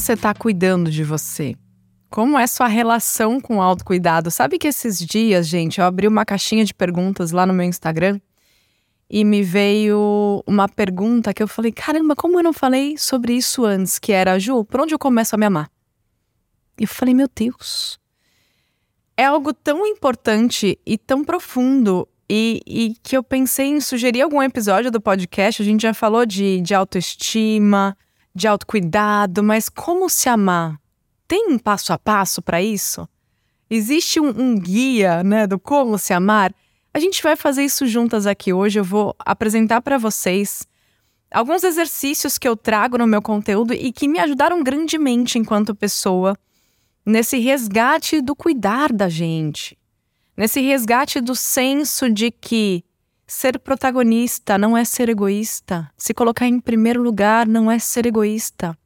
Você está cuidando de você? Como é sua relação com o autocuidado? Sabe que esses dias, gente, eu abri uma caixinha de perguntas lá no meu Instagram e me veio uma pergunta que eu falei: caramba, como eu não falei sobre isso antes? Que era, Ju, por onde eu começo a me amar? E eu falei: meu Deus. É algo tão importante e tão profundo e, e, que eu pensei em sugerir algum episódio do podcast. A gente já falou de, de autoestima, de autocuidado, mas como se amar? Tem um passo a passo para isso? Existe um, um guia né, do como se amar? A gente vai fazer isso juntas aqui hoje. Eu vou apresentar para vocês alguns exercícios que eu trago no meu conteúdo e que me ajudaram grandemente enquanto pessoa nesse resgate do cuidar da gente, nesse resgate do senso de que ser protagonista não é ser egoísta, se colocar em primeiro lugar não é ser egoísta.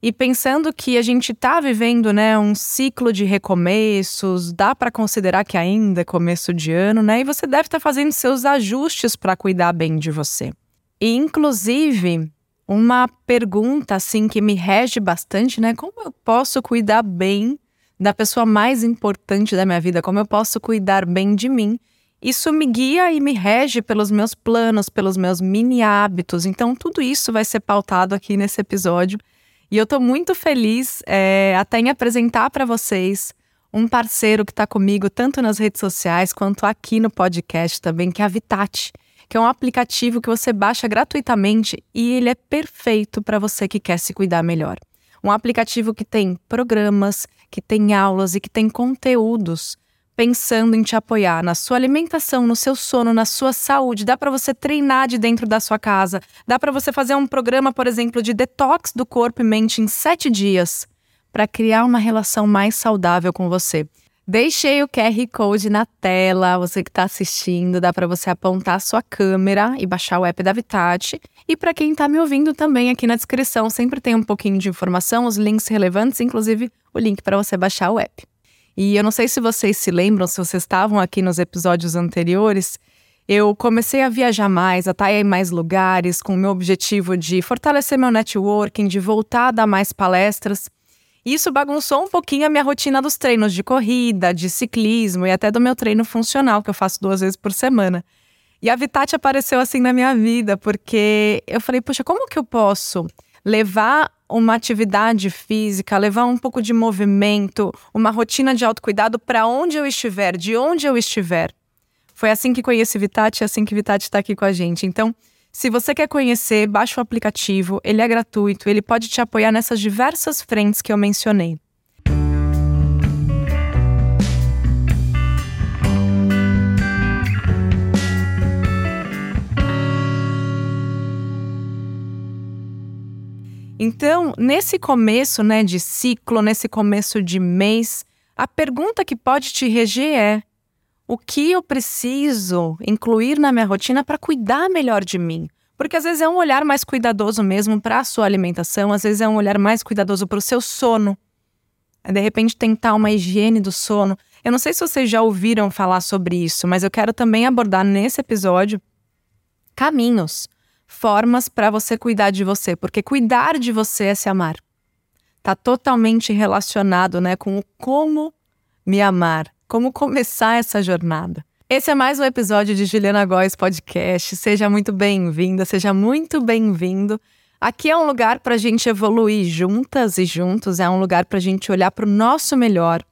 E pensando que a gente está vivendo, né, um ciclo de recomeços, dá para considerar que ainda é começo de ano, né? E você deve estar tá fazendo seus ajustes para cuidar bem de você. E inclusive, uma pergunta assim que me rege bastante, né? Como eu posso cuidar bem da pessoa mais importante da minha vida? Como eu posso cuidar bem de mim? Isso me guia e me rege pelos meus planos, pelos meus mini hábitos. Então, tudo isso vai ser pautado aqui nesse episódio. E eu estou muito feliz é, até em apresentar para vocês um parceiro que está comigo tanto nas redes sociais quanto aqui no podcast também, que é a Vitat, que é um aplicativo que você baixa gratuitamente e ele é perfeito para você que quer se cuidar melhor. Um aplicativo que tem programas, que tem aulas e que tem conteúdos pensando em te apoiar na sua alimentação, no seu sono, na sua saúde. Dá para você treinar de dentro da sua casa. Dá para você fazer um programa, por exemplo, de detox do corpo e mente em sete dias para criar uma relação mais saudável com você. Deixei o QR Code na tela, você que está assistindo, dá para você apontar a sua câmera e baixar o app da Vitat. E para quem está me ouvindo também, aqui na descrição sempre tem um pouquinho de informação, os links relevantes, inclusive o link para você baixar o app. E eu não sei se vocês se lembram, se vocês estavam aqui nos episódios anteriores, eu comecei a viajar mais, a estar em mais lugares, com o meu objetivo de fortalecer meu networking, de voltar a dar mais palestras. Isso bagunçou um pouquinho a minha rotina dos treinos de corrida, de ciclismo e até do meu treino funcional, que eu faço duas vezes por semana. E a Vitat apareceu assim na minha vida, porque eu falei, poxa, como que eu posso levar uma atividade física, levar um pouco de movimento, uma rotina de autocuidado para onde eu estiver, de onde eu estiver. Foi assim que conheci Vitat e assim que Vitat está aqui com a gente. Então, se você quer conhecer, baixa o aplicativo, ele é gratuito, ele pode te apoiar nessas diversas frentes que eu mencionei. Então, nesse começo né, de ciclo, nesse começo de mês, a pergunta que pode te reger é: o que eu preciso incluir na minha rotina para cuidar melhor de mim? Porque às vezes é um olhar mais cuidadoso mesmo para a sua alimentação, às vezes é um olhar mais cuidadoso para o seu sono. De repente tentar uma higiene do sono. Eu não sei se vocês já ouviram falar sobre isso, mas eu quero também abordar nesse episódio caminhos formas para você cuidar de você, porque cuidar de você é se amar. Tá totalmente relacionado, né, com o como me amar, como começar essa jornada. Esse é mais um episódio de Juliana Góes Podcast. Seja muito bem-vinda, seja muito bem-vindo. Aqui é um lugar para a gente evoluir juntas e juntos, é um lugar para a gente olhar para o nosso melhor,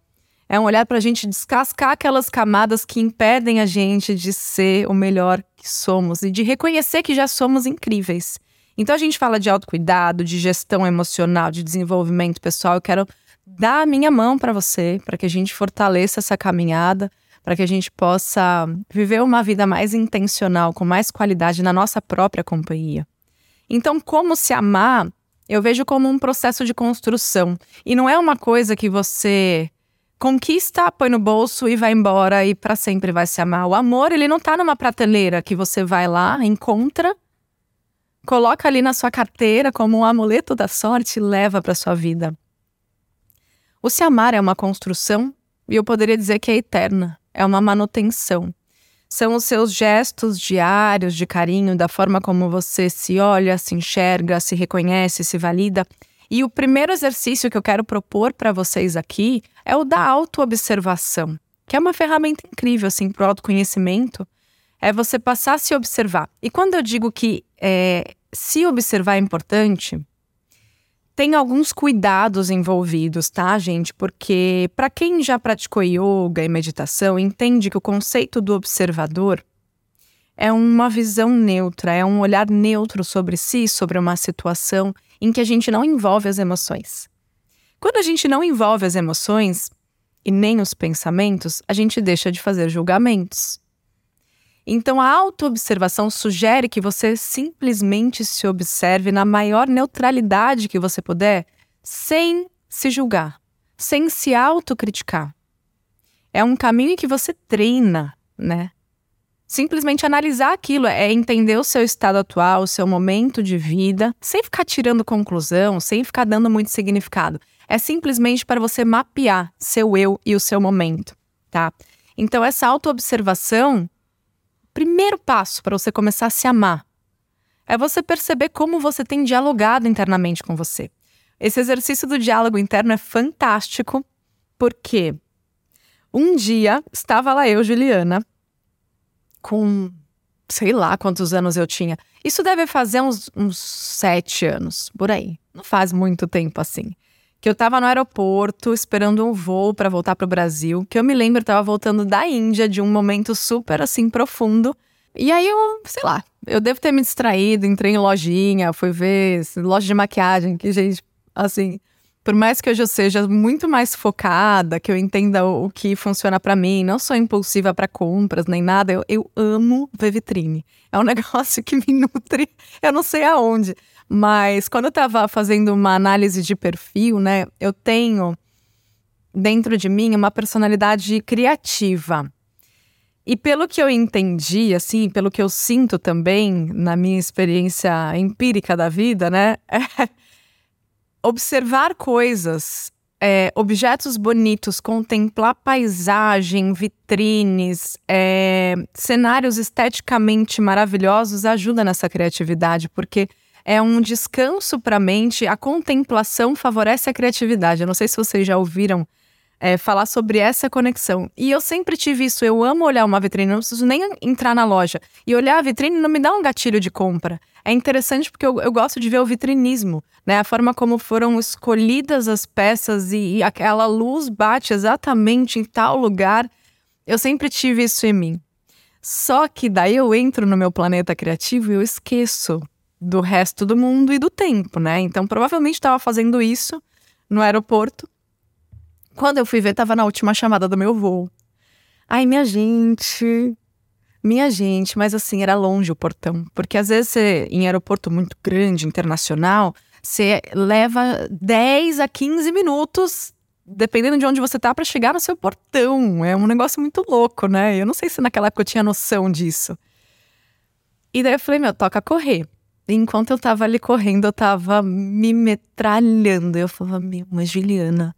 é um olhar para a gente descascar aquelas camadas que impedem a gente de ser o melhor que somos e de reconhecer que já somos incríveis. Então a gente fala de autocuidado, de gestão emocional, de desenvolvimento pessoal. Eu quero dar a minha mão para você, para que a gente fortaleça essa caminhada, para que a gente possa viver uma vida mais intencional, com mais qualidade na nossa própria companhia. Então, como se amar, eu vejo como um processo de construção. E não é uma coisa que você conquista, põe no bolso e vai embora e para sempre vai se amar. O amor, ele não tá numa prateleira que você vai lá, encontra, coloca ali na sua carteira como um amuleto da sorte e leva para sua vida. O se amar é uma construção e eu poderia dizer que é eterna, é uma manutenção. São os seus gestos diários de carinho, da forma como você se olha, se enxerga, se reconhece, se valida. E o primeiro exercício que eu quero propor para vocês aqui é o da autoobservação, que é uma ferramenta incrível assim para o autoconhecimento. É você passar a se observar. E quando eu digo que é, se observar é importante, tem alguns cuidados envolvidos, tá, gente? Porque para quem já praticou yoga e meditação, entende que o conceito do observador é uma visão neutra, é um olhar neutro sobre si, sobre uma situação em que a gente não envolve as emoções. Quando a gente não envolve as emoções e nem os pensamentos, a gente deixa de fazer julgamentos. Então, a autoobservação sugere que você simplesmente se observe na maior neutralidade que você puder, sem se julgar, sem se autocriticar. É um caminho que você treina, né? Simplesmente analisar aquilo, é entender o seu estado atual, o seu momento de vida, sem ficar tirando conclusão, sem ficar dando muito significado. É simplesmente para você mapear seu eu e o seu momento, tá? Então, essa autoobservação primeiro passo para você começar a se amar é você perceber como você tem dialogado internamente com você. Esse exercício do diálogo interno é fantástico, porque um dia estava lá eu, Juliana, com sei lá quantos anos eu tinha. Isso deve fazer uns, uns sete anos, por aí. Não faz muito tempo assim que eu estava no aeroporto esperando um voo para voltar para o Brasil, que eu me lembro, eu estava voltando da Índia de um momento super assim profundo. E aí eu, sei lá, eu devo ter me distraído, entrei em lojinha, fui ver loja de maquiagem, que gente, assim, por mais que hoje eu seja muito mais focada, que eu entenda o, que funciona para mim, não sou impulsiva para compras nem nada, eu, eu amo ver vitrine. É um negócio que me nutre, eu não sei aonde. Mas quando eu estava fazendo uma análise de perfil, né, eu tenho dentro de mim uma personalidade criativa. E pelo que eu entendi, assim, pelo que eu sinto também na minha experiência empírica da vida, né, é observar coisas, é, objetos bonitos, contemplar paisagem, vitrines, é, cenários esteticamente maravilhosos ajuda nessa criatividade, porque é um descanso para a mente, a contemplação favorece a criatividade. Eu não sei se vocês já ouviram é, falar sobre essa conexão. E eu sempre tive isso. Eu amo olhar uma vitrine, não preciso nem entrar na loja. E olhar a vitrine não me dá um gatilho de compra. É interessante porque eu, eu gosto de ver o vitrinismo, né? A forma como foram escolhidas as peças e, e aquela luz bate exatamente em tal lugar. Eu sempre tive isso em mim. Só que daí eu entro no meu planeta criativo e eu esqueço do resto do mundo e do tempo, né? Então, provavelmente estava fazendo isso no aeroporto. Quando eu fui ver, estava na última chamada do meu voo. Ai, minha gente. Minha gente, mas assim, era longe o portão. Porque às vezes, você, em aeroporto muito grande, internacional, você leva 10 a 15 minutos, dependendo de onde você tá, para chegar no seu portão. É um negócio muito louco, né? Eu não sei se naquela época eu tinha noção disso. E daí eu falei, meu, toca correr enquanto eu tava ali correndo, eu tava me metralhando. Eu falava, meu, mas Juliana,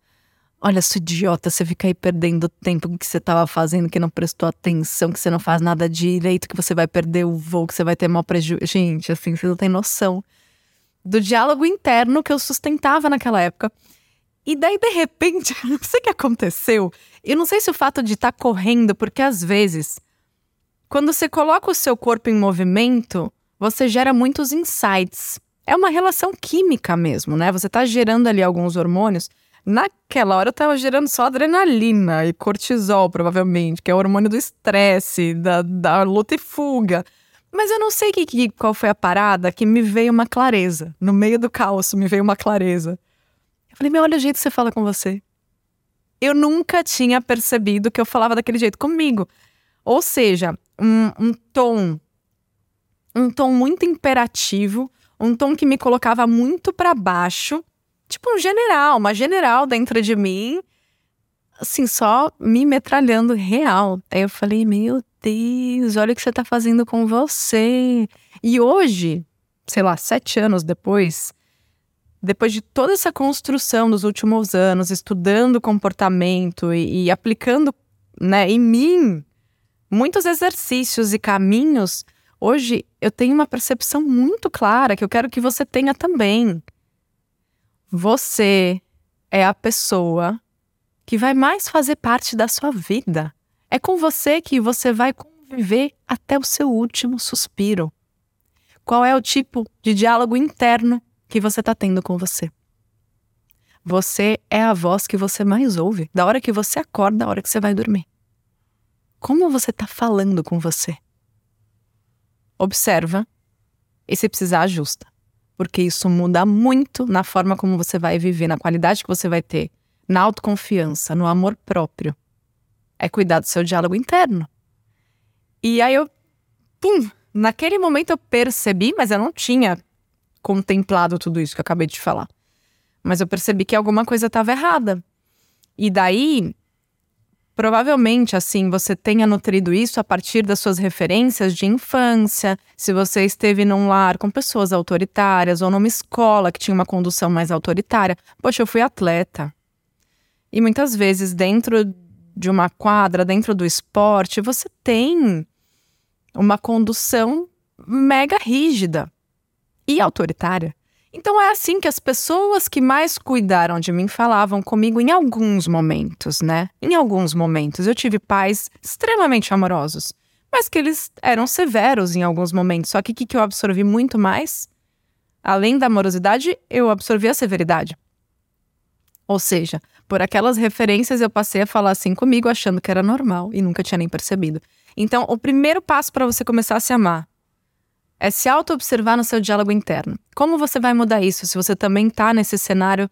olha, sua idiota, você fica aí perdendo tempo que você tava fazendo, que não prestou atenção, que você não faz nada direito, que você vai perder o voo, que você vai ter mal prejuízo. Gente, assim, você não tem noção do diálogo interno que eu sustentava naquela época. E daí, de repente, não sei o que aconteceu. Eu não sei se o fato de estar tá correndo, porque às vezes, quando você coloca o seu corpo em movimento, você gera muitos insights. É uma relação química mesmo, né? Você está gerando ali alguns hormônios. Naquela hora eu estava gerando só adrenalina e cortisol, provavelmente, que é o hormônio do estresse, da, da luta e fuga. Mas eu não sei que, que, qual foi a parada que me veio uma clareza. No meio do caos me veio uma clareza. Eu falei, meu, olha o jeito que você fala com você. Eu nunca tinha percebido que eu falava daquele jeito comigo. Ou seja, um, um tom um tom muito imperativo, um tom que me colocava muito para baixo, tipo um general, uma general dentro de mim, assim, só me metralhando real. Aí eu falei, meu Deus, olha o que você tá fazendo com você. E hoje, sei lá, sete anos depois, depois de toda essa construção dos últimos anos, estudando comportamento e, e aplicando né, em mim muitos exercícios e caminhos Hoje eu tenho uma percepção muito clara que eu quero que você tenha também. Você é a pessoa que vai mais fazer parte da sua vida. É com você que você vai conviver até o seu último suspiro. Qual é o tipo de diálogo interno que você está tendo com você? Você é a voz que você mais ouve, da hora que você acorda, da hora que você vai dormir. Como você está falando com você? Observa e, se precisar, ajusta. Porque isso muda muito na forma como você vai viver, na qualidade que você vai ter, na autoconfiança, no amor próprio. É cuidar do seu diálogo interno. E aí eu, pum, naquele momento eu percebi, mas eu não tinha contemplado tudo isso que eu acabei de falar mas eu percebi que alguma coisa estava errada. E daí, provavelmente, assim, você tenha nutrido isso a partir das suas referências de infância, se você esteve num lar com pessoas autoritárias ou numa escola que tinha uma condução mais autoritária. Poxa, eu fui atleta. E muitas vezes, dentro de uma quadra, dentro do esporte, você tem uma condução mega rígida e autoritária. Então é assim que as pessoas que mais cuidaram de mim falavam comigo em alguns momentos, né? Em alguns momentos. Eu tive pais extremamente amorosos, mas que eles eram severos em alguns momentos. Só que o que, eu absorvi muito mais? Além da amorosidade, eu absorvi a severidade. Ou seja, por aquelas referências eu passei a falar assim comigo, achando que era normal e nunca tinha nem percebido. Então, o primeiro passo para você começar a se amar é se auto-observar no seu diálogo interno. Como você vai mudar isso se você também está nesse cenário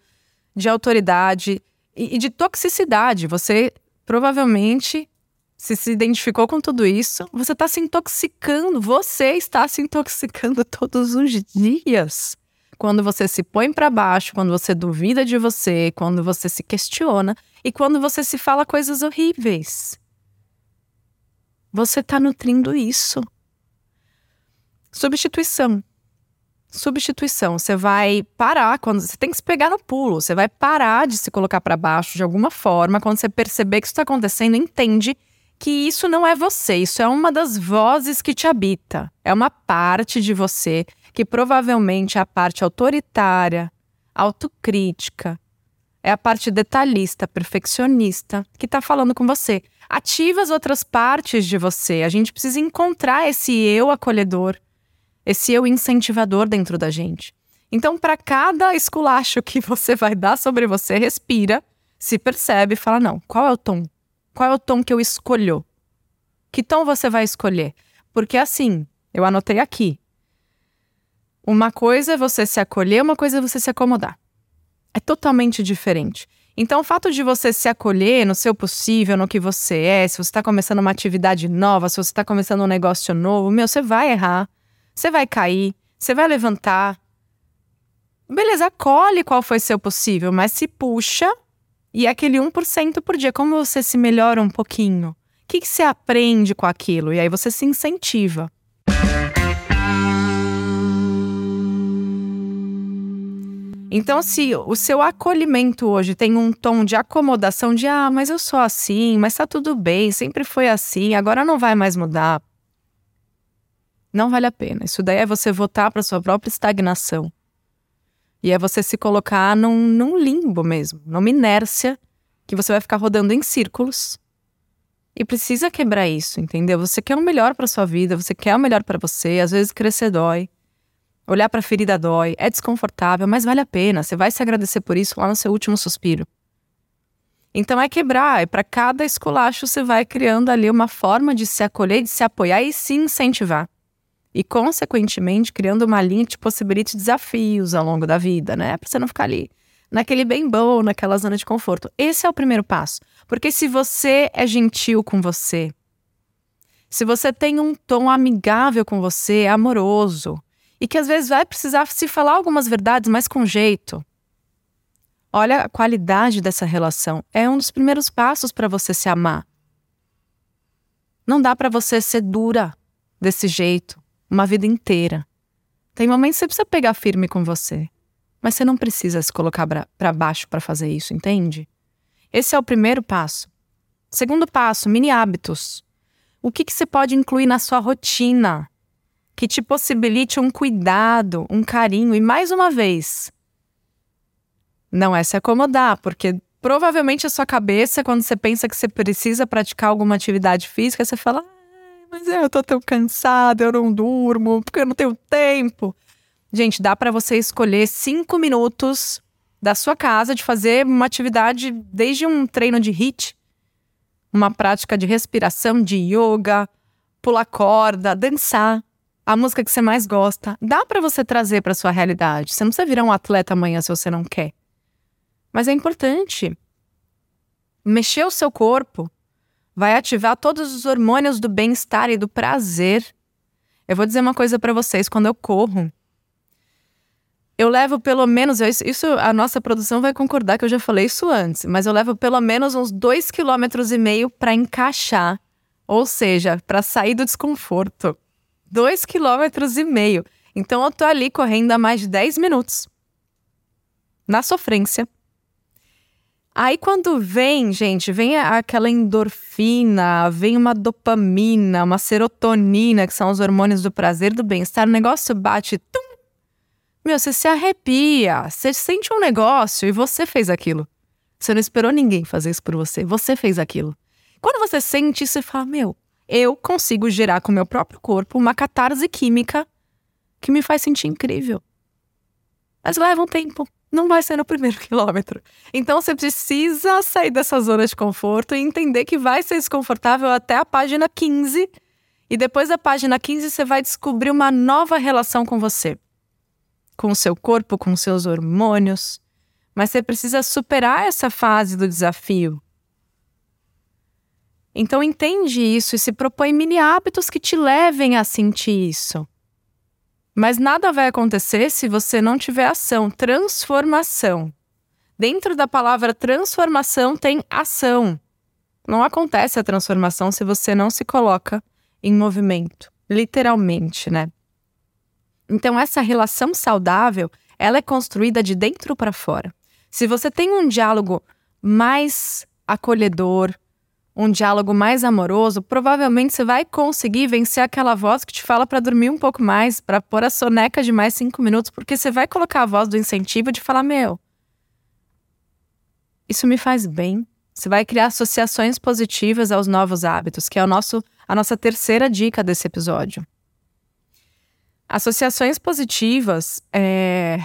de autoridade e, e de toxicidade? Você provavelmente se se identificou com tudo isso, você está se intoxicando, você está se intoxicando todos os dias. Quando você se põe para baixo, quando você duvida de você, quando você se questiona e quando você se fala coisas horríveis. Você está nutrindo isso. Substituição. Substituição. Você vai parar quando você tem que se pegar no pulo. Você vai parar de se colocar para baixo de alguma forma. Quando você perceber que isso está acontecendo, entende que isso não é você. Isso é uma das vozes que te habita. É uma parte de você que provavelmente é a parte autoritária, autocrítica, é a parte detalhista, perfeccionista que está falando com você. Ativa as outras partes de você. A gente precisa encontrar esse eu acolhedor, esse eu incentivador dentro da gente. Então, para cada esculacho que você vai dar sobre você, respira, se percebe e fala: não, qual é o tom? Qual é o tom que eu escolho? Que tom você vai escolher? Porque assim, eu anotei aqui. Uma coisa é você se acolher, uma coisa é você se acomodar. É totalmente diferente. Então, o fato de você se acolher no seu possível, no que você é, se você está começando uma atividade nova, se você está começando um negócio novo, meu, você vai errar. Você vai cair, você vai levantar. Beleza, acolhe qual foi seu possível, mas se puxa e é aquele 1% por dia. Como você se melhora um pouquinho? O que, que você aprende com aquilo? E aí você se incentiva. Então, se o seu acolhimento hoje tem um tom de acomodação, de ah, mas eu sou assim, mas tá tudo bem, sempre foi assim, agora não vai mais mudar. Não vale a pena. Isso daí é você votar para sua própria estagnação. E é você se colocar num, num limbo mesmo, numa inércia que você vai ficar rodando em círculos. E precisa quebrar isso, entendeu? Você quer o melhor para sua vida, você quer o melhor para você, às vezes crescer dói. Olhar para a ferida dói, é desconfortável, mas vale a pena. Você vai se agradecer por isso lá no seu último suspiro. Então é quebrar, e para cada esculacho você vai criando ali uma forma de se acolher, de se apoiar e se incentivar e, consequentemente, criando uma linha que te possibilite desafios ao longo da vida, né? Para você não ficar ali naquele bem bom, naquela zona de conforto. Esse é o primeiro passo. Porque se você é gentil com você, se você tem um tom amigável com você, amoroso, e que às vezes vai precisar se falar algumas verdades, mas com jeito. Olha a qualidade dessa relação. É um dos primeiros passos para você se amar. Não dá para você ser dura desse jeito uma vida inteira. Tem momentos que você precisa pegar firme com você, mas você não precisa se colocar para baixo para fazer isso, entende? Esse é o primeiro passo. Segundo passo, mini hábitos. O que, que você pode incluir na sua rotina que te possibilite um cuidado, um carinho e, mais uma vez, Não é se acomodar, porque provavelmente a sua cabeça, quando você pensa que você precisa praticar alguma atividade física, você fala: mas eu tô tão cansada, eu não durmo, porque eu não tenho tempo. Gente, dá para você escolher cinco minutos da sua casa de fazer uma atividade, desde um treino de HIIT, uma prática de respiração, de yoga, pular corda, dançar, a música que você mais gosta. Dá para você trazer para sua realidade. Você não precisa virar um atleta amanhã se você não quer. Mas é importante. Mexer o seu corpo vai ativar todos os hormônios do bem-estar e do prazer. Eu vou dizer uma coisa para vocês: quando eu corro, eu levo pelo menos, isso a nossa produção vai concordar que eu já falei isso antes, mas eu levo pelo menos uns dois quilômetros e meio para encaixar, ou seja, para sair do desconforto. Dois quilômetros e meio. Então eu tô ali correndo há mais de 10 minutos. Na sofrência. Aí quando vem, gente, vem aquela endorfina, vem uma dopamina, uma serotonina, que são os hormônios do prazer, do bem-estar, o negócio bate, tum, meu, você se arrepia, você sente um negócio e você fez aquilo. Você não esperou ninguém fazer isso por você, você fez aquilo. Quando você sente isso, você fala, meu, eu consigo gerar com o meu próprio corpo uma catarse química que me faz sentir incrível. Mas leva um tempo não vai ser no primeiro quilômetro. Então você precisa sair dessa zona de conforto e entender que vai ser desconfortável até a página 15. E depois da página 15 você vai descobrir uma nova relação com você, com o seu corpo, com seus hormônios. Mas você precisa superar essa fase do desafio. Então entende isso e se propõe mini hábitos que te levem a sentir isso. Mas nada vai acontecer se você não tiver ação, transformação. Dentro da palavra transformação tem ação. Não acontece a transformação se você não se coloca em movimento, literalmente, né? Então essa relação saudável, ela é construída de dentro para fora. Se você tem um diálogo mais acolhedor, um diálogo mais amoroso, provavelmente você vai conseguir vencer aquela voz que te fala para dormir um pouco mais, para pôr a soneca de mais cinco minutos, porque você vai colocar a voz do incentivo de falar: Meu, isso me faz bem. Você vai criar associações positivas aos novos hábitos, que é o nosso, a nossa terceira dica desse episódio. Associações positivas, é,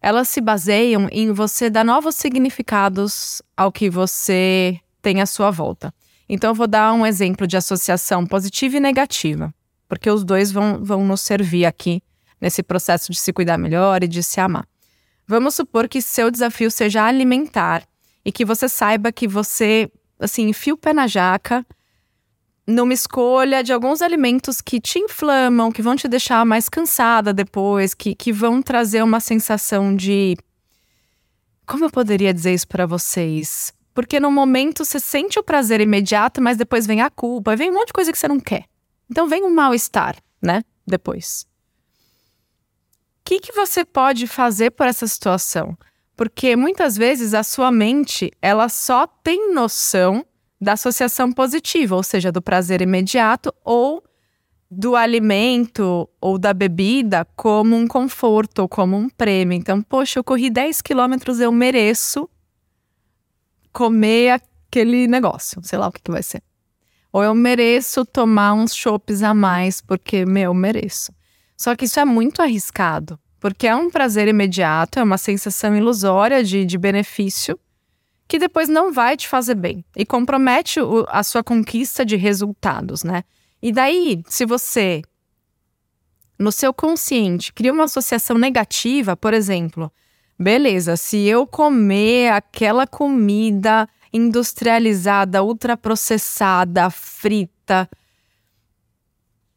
elas se baseiam em você dar novos significados ao que você tem à sua volta. Então, eu vou dar um exemplo de associação positiva e negativa, porque os dois vão, vão nos servir aqui nesse processo de se cuidar melhor e de se amar. Vamos supor que seu desafio seja alimentar e que você saiba que você, assim, enfia o pé na jaca numa escolha de alguns alimentos que te inflamam, que vão te deixar mais cansada depois, que, que vão trazer uma sensação de. Como eu poderia dizer isso para vocês? Porque no momento você sente o prazer imediato, mas depois vem a culpa, vem um monte de coisa que você não quer. Então vem um mal-estar, né? Depois. O que, que você pode fazer por essa situação? Porque muitas vezes a sua mente, ela só tem noção da associação positiva, ou seja, do prazer imediato ou do alimento ou da bebida como um conforto ou como um prêmio. Então, poxa, eu corri 10 quilômetros, eu mereço comer aquele negócio, sei lá o que, que vai ser. Ou eu mereço tomar uns chopes a mais, porque, meu, mereço. Só que isso é muito arriscado, porque é um prazer imediato, é uma sensação ilusória de, de benefício que depois não vai te fazer bem e compromete o, a sua conquista de resultados, né? E daí, se você, no seu consciente, cria uma associação negativa, por exemplo, Beleza, se eu comer aquela comida industrializada, ultraprocessada, frita.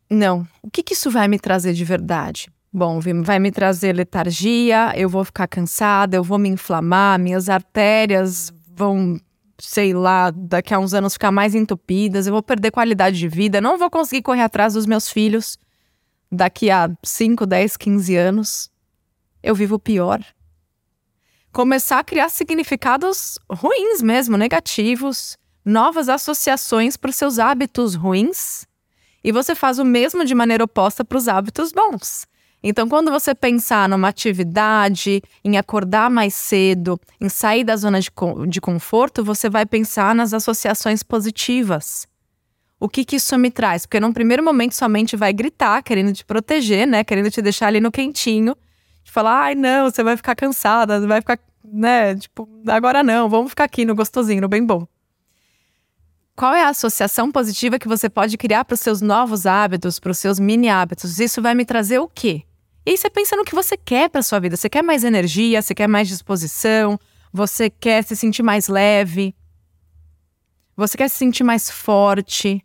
Não. O que, que isso vai me trazer de verdade? Bom, vai me trazer letargia, eu vou ficar cansada, eu vou me inflamar, minhas artérias vão, sei lá, daqui a uns anos ficar mais entupidas, eu vou perder qualidade de vida, não vou conseguir correr atrás dos meus filhos daqui a 5, 10, 15 anos. Eu vivo pior começar a criar significados ruins mesmo, negativos, novas associações para os seus hábitos ruins. E você faz o mesmo de maneira oposta para os hábitos bons. Então, quando você pensar numa atividade, em acordar mais cedo, em sair da zona de, de conforto, você vai pensar nas associações positivas. O que, que isso me traz? Porque num primeiro momento sua mente vai gritar, querendo te proteger, né? Querendo te deixar ali no quentinho. Falar, ai não, você vai ficar cansada, vai ficar, né? Tipo, agora não, vamos ficar aqui no gostosinho, no bem bom. Qual é a associação positiva que você pode criar para os seus novos hábitos, para os seus mini hábitos? Isso vai me trazer o quê? E aí você pensa no que você quer para sua vida. Você quer mais energia, você quer mais disposição, você quer se sentir mais leve, você quer se sentir mais forte,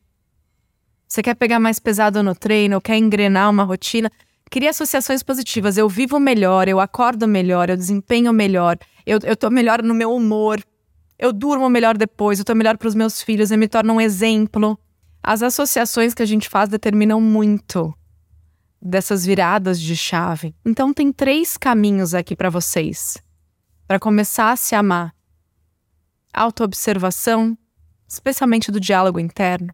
você quer pegar mais pesado no treino, quer engrenar uma rotina. Cria associações positivas. Eu vivo melhor, eu acordo melhor, eu desempenho melhor, eu, eu tô melhor no meu humor, eu durmo melhor depois, eu tô melhor para os meus filhos, eu me torno um exemplo. As associações que a gente faz determinam muito dessas viradas de chave. Então tem três caminhos aqui para vocês. Para começar a se amar. Autoobservação, especialmente do diálogo interno.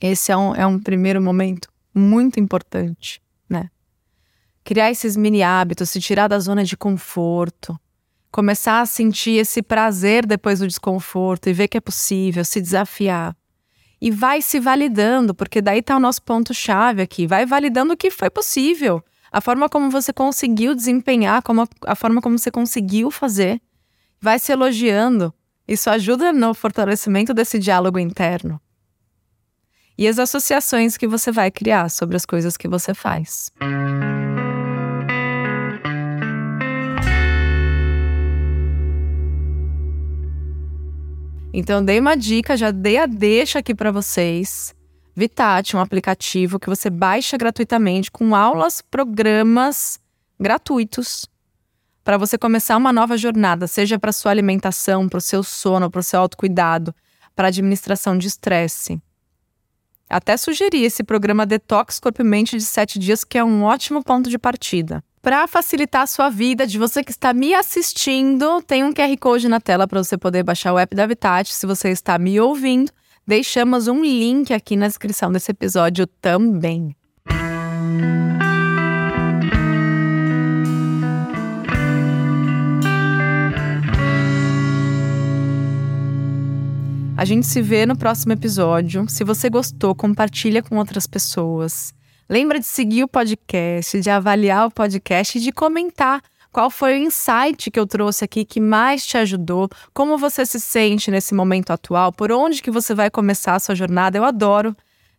Esse é um, é um primeiro momento muito importante? Criar esses mini hábitos, se tirar da zona de conforto, começar a sentir esse prazer depois do desconforto e ver que é possível, se desafiar e vai se validando, porque daí está o nosso ponto-chave aqui. Vai validando o que foi possível, a forma como você conseguiu desempenhar, como a, a forma como você conseguiu fazer. Vai se elogiando. Isso ajuda no fortalecimento desse diálogo interno. E as associações que você vai criar sobre as coisas que você faz. Então, dei uma dica, já dei a deixa aqui para vocês. Vitate, um aplicativo que você baixa gratuitamente com aulas, programas gratuitos para você começar uma nova jornada, seja para sua alimentação, para o seu sono, para o seu autocuidado, para administração de estresse. Até sugeri esse programa Detox Corpo e Mente de 7 dias, que é um ótimo ponto de partida. Para facilitar a sua vida, de você que está me assistindo, tem um QR Code na tela para você poder baixar o app da Habitat. Se você está me ouvindo, deixamos um link aqui na descrição desse episódio também. A gente se vê no próximo episódio. Se você gostou, compartilha com outras pessoas. Lembra de seguir o podcast, de avaliar o podcast e de comentar qual foi o insight que eu trouxe aqui que mais te ajudou, como você se sente nesse momento atual, por onde que você vai começar a sua jornada. Eu adoro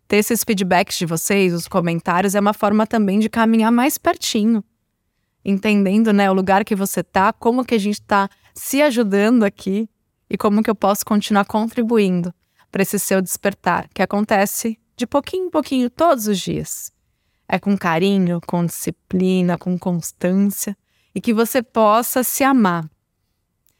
ter esses feedbacks de vocês, os comentários, é uma forma também de caminhar mais pertinho. Entendendo, né, o lugar que você tá, como que a gente tá se ajudando aqui e como que eu posso continuar contribuindo para esse seu despertar, que acontece de pouquinho em pouquinho todos os dias é com carinho, com disciplina, com constância e que você possa se amar.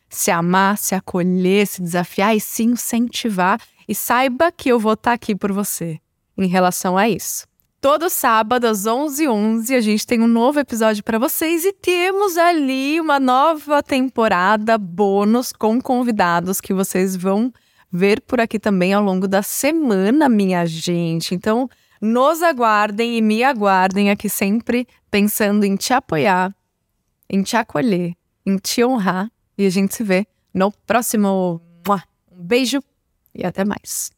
Se amar, se acolher, se desafiar e se incentivar. E saiba que eu vou estar aqui por você em relação a isso. Todo sábado às 11h11 11, a gente tem um novo episódio para vocês e temos ali uma nova temporada bônus com convidados que vocês vão ver por aqui também ao longo da semana, minha gente. Então, nos aguardem e me aguardem aqui sempre pensando em te apoiar, em te acolher, em te honrar. E a gente se vê no próximo. Um beijo e até mais.